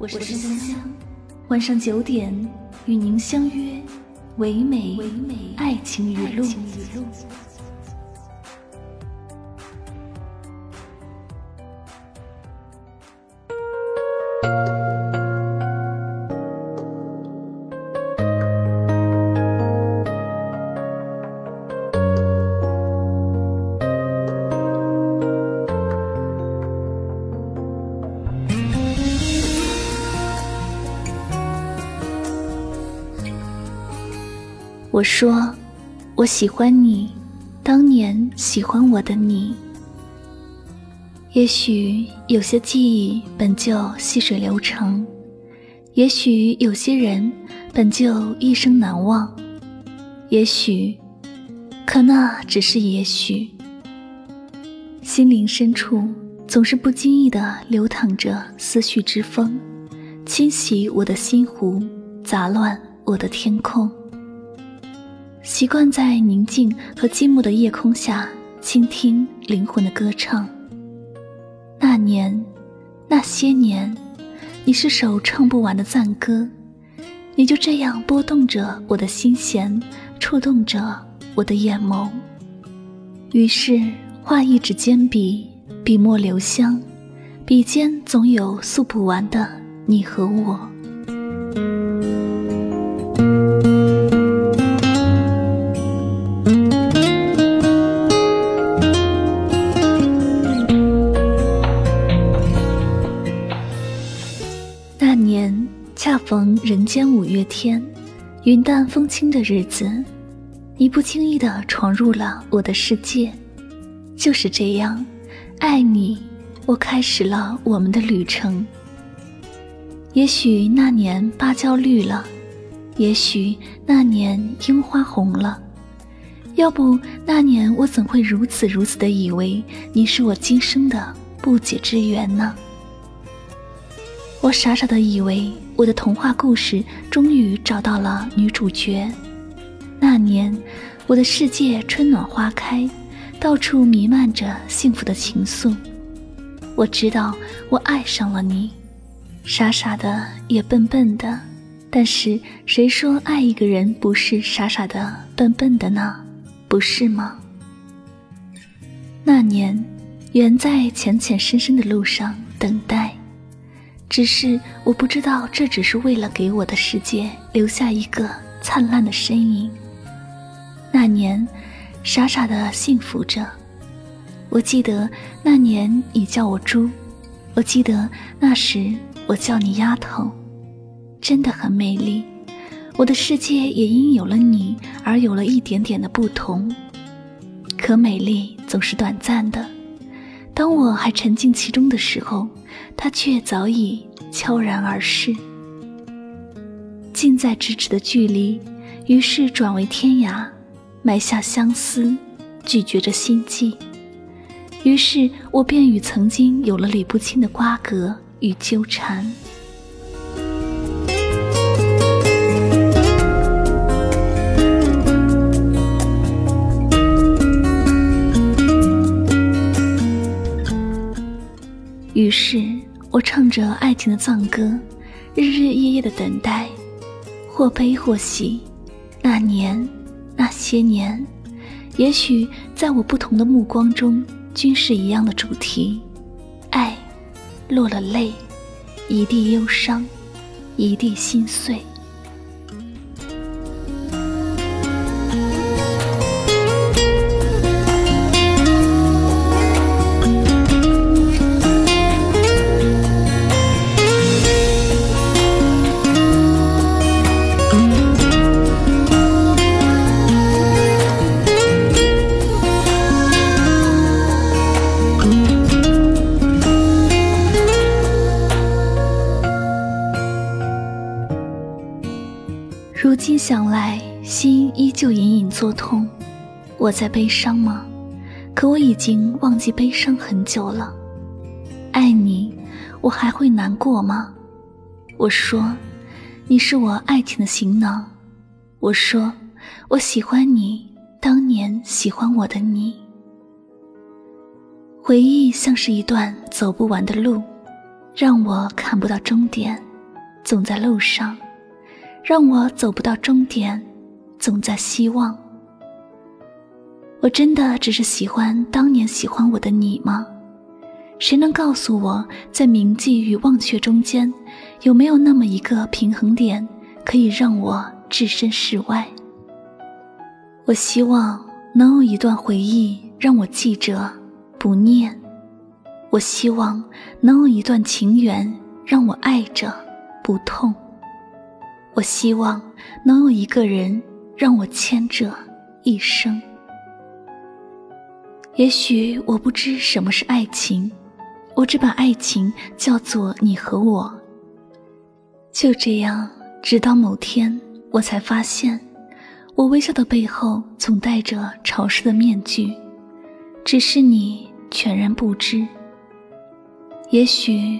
我是香香，晚上九点与您相约。唯美爱情语录。我说，我喜欢你，当年喜欢我的你。也许有些记忆本就细水流长，也许有些人本就一生难忘，也许，可那只是也许。心灵深处总是不经意的流淌着思绪之风，侵袭我的心湖，杂乱我的天空。习惯在宁静和寂寞的夜空下倾听灵魂的歌唱。那年，那些年，你是首唱不完的赞歌，你就这样拨动着我的心弦，触动着我的眼眸。于是，画一纸坚笔，笔墨留香，笔尖总有诉不完的你和我。逢人间五月天，云淡风轻的日子，你不经意的闯入了我的世界。就是这样，爱你，我开始了我们的旅程。也许那年芭蕉绿了，也许那年樱花红了，要不那年我怎会如此如此的以为你是我今生的不解之缘呢？我傻傻的以为。我的童话故事终于找到了女主角。那年，我的世界春暖花开，到处弥漫着幸福的情愫。我知道我爱上了你，傻傻的也笨笨的。但是谁说爱一个人不是傻傻的、笨笨的呢？不是吗？那年，远在浅浅深深的路上等待。只是我不知道，这只是为了给我的世界留下一个灿烂的身影。那年，傻傻的幸福着。我记得那年你叫我猪，我记得那时我叫你丫头，真的很美丽。我的世界也因有了你而有了一点点的不同。可美丽总是短暂的。当我还沉浸其中的时候，他却早已悄然而逝。近在咫尺的距离，于是转为天涯，埋下相思，拒绝着心悸。于是我便与曾经有了理不清的瓜葛与纠缠。于是我唱着爱情的赞歌，日日夜夜的等待，或悲或喜。那年，那些年，也许在我不同的目光中，均是一样的主题：爱，落了泪，一地忧伤，一地心碎。想来，心依旧隐隐作痛。我在悲伤吗？可我已经忘记悲伤很久了。爱你，我还会难过吗？我说，你是我爱情的行囊。我说，我喜欢你，当年喜欢我的你。回忆像是一段走不完的路，让我看不到终点，总在路上；让我走不到终点，总在希望。我真的只是喜欢当年喜欢我的你吗？谁能告诉我，在铭记与忘却中间，有没有那么一个平衡点，可以让我置身事外？我希望能有一段回忆让我记着不念，我希望能有一段情缘让我爱着不痛，我希望能有一个人让我牵着一生。也许我不知什么是爱情，我只把爱情叫做你和我。就这样，直到某天，我才发现，我微笑的背后总带着潮湿的面具，只是你全然不知。也许，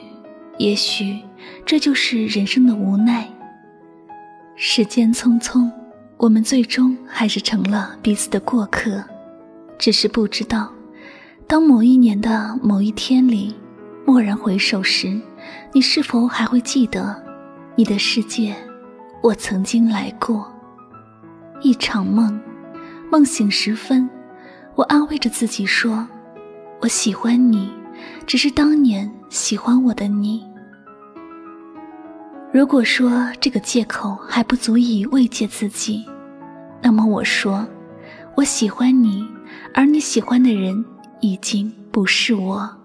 也许，这就是人生的无奈。时间匆匆，我们最终还是成了彼此的过客。只是不知道，当某一年的某一天里，蓦然回首时，你是否还会记得，你的世界，我曾经来过。一场梦，梦醒时分，我安慰着自己说，我喜欢你，只是当年喜欢我的你。如果说这个借口还不足以慰藉自己，那么我说，我喜欢你。而你喜欢的人已经不是我。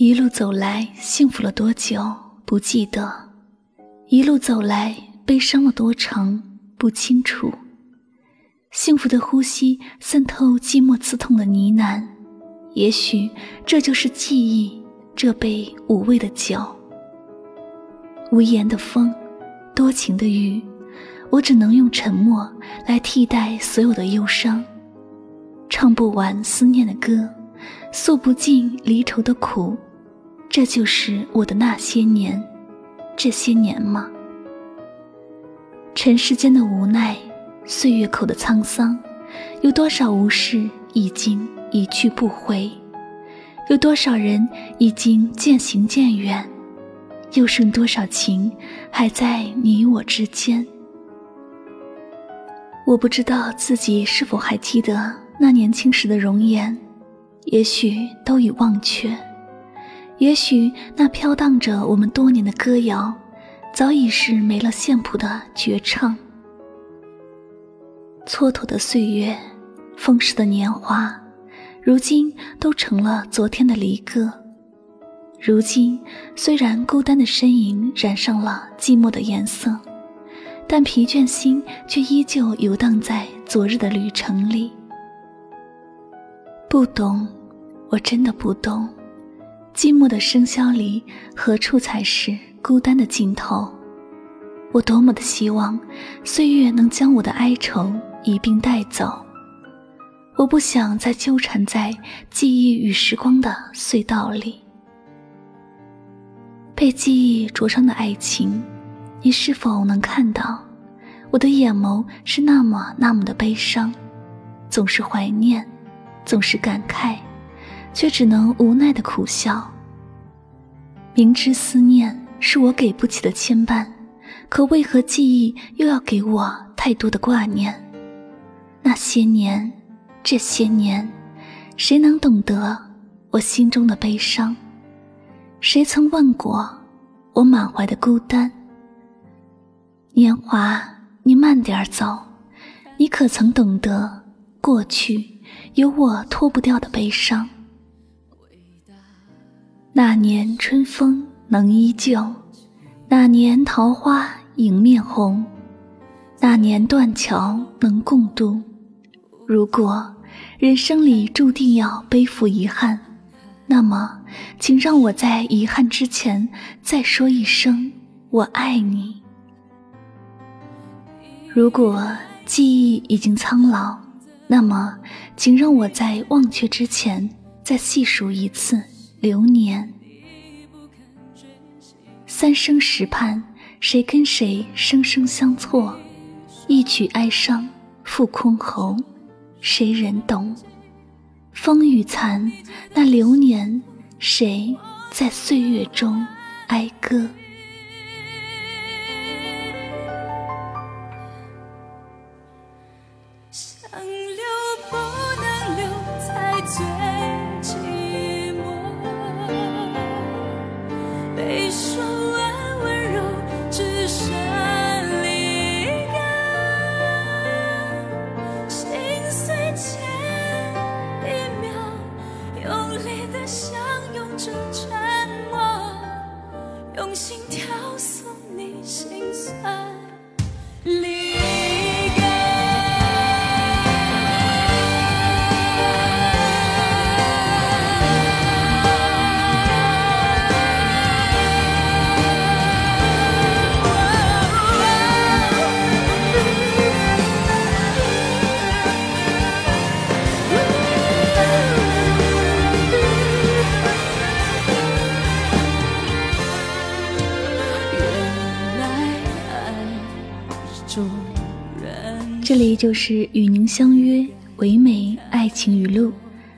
一路走来，幸福了多久不记得；一路走来，悲伤了多长不清楚。幸福的呼吸渗透寂寞刺痛的呢喃，也许这就是记忆，这杯无味的酒。无言的风，多情的雨，我只能用沉默来替代所有的忧伤。唱不完思念的歌，诉不尽离愁的苦，这就是我的那些年，这些年吗？尘世间的无奈。岁月口的沧桑，有多少无事已经一去不回？有多少人已经渐行渐远？又剩多少情还在你我之间？我不知道自己是否还记得那年轻时的容颜，也许都已忘却，也许那飘荡着我们多年的歌谣，早已是没了线谱的绝唱。蹉跎的岁月，风逝的年华，如今都成了昨天的离歌。如今虽然孤单的身影染上了寂寞的颜色，但疲倦心却依旧游荡在昨日的旅程里。不懂，我真的不懂，寂寞的笙箫里何处才是孤单的尽头？我多么的希望，岁月能将我的哀愁。一并带走。我不想再纠缠在记忆与时光的隧道里。被记忆灼伤的爱情，你是否能看到？我的眼眸是那么那么的悲伤，总是怀念，总是感慨，却只能无奈的苦笑。明知思念是我给不起的牵绊，可为何记忆又要给我太多的挂念？那些年，这些年，谁能懂得我心中的悲伤？谁曾问过我满怀的孤单？年华，你慢点走，你可曾懂得过去有我脱不掉的悲伤？那年春风能依旧，那年桃花迎面红，那年断桥能共度。如果人生里注定要背负遗憾，那么，请让我在遗憾之前再说一声“我爱你”。如果记忆已经苍老，那么，请让我在忘却之前再细数一次流年。三生石畔，谁跟谁生生相错？一曲哀伤付箜篌，谁人懂？风雨残，那流年，谁在岁月中哀歌？想留不能留，才最这里就是与您相约唯美爱情语录。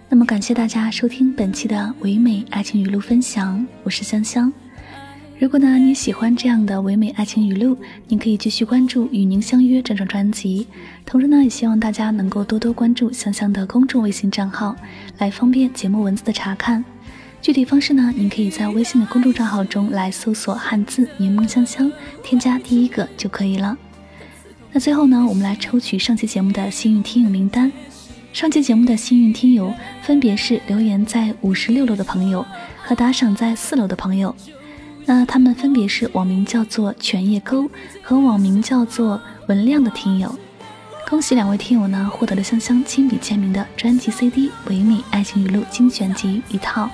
那么感谢大家收听本期的唯美爱情语录分享，我是香香。如果呢你喜欢这样的唯美爱情语录，您可以继续关注《与您相约》这张专辑。同时呢，也希望大家能够多多关注香香的公众微信账号，来方便节目文字的查看。具体方式呢，您可以在微信的公众账号中来搜索汉字“柠檬香香”，添加第一个就可以了。那最后呢，我们来抽取上期节目的幸运听友名单。上期节目的幸运听友分别是留言在五十六楼的朋友和打赏在四楼的朋友。那他们分别是网名叫做犬叶沟和网名叫做文亮的听友。恭喜两位听友呢，获得了香香亲笔签名的专辑 CD《唯美爱情语录精选集》一套。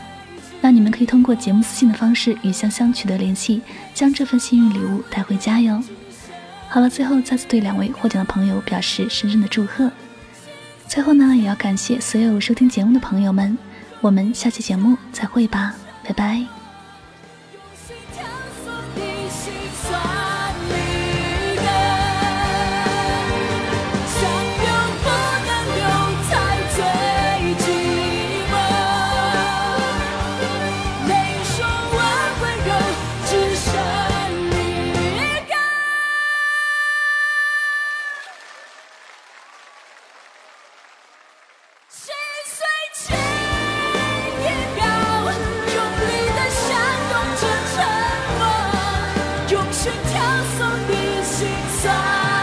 那你们可以通过节目私信的方式与香香取得联系，将这份幸运礼物带回家哟。好了，最后再次对两位获奖的朋友表示深深的祝贺。最后呢，也要感谢所有收听节目的朋友们，我们下期节目再会吧，拜拜。só song sair.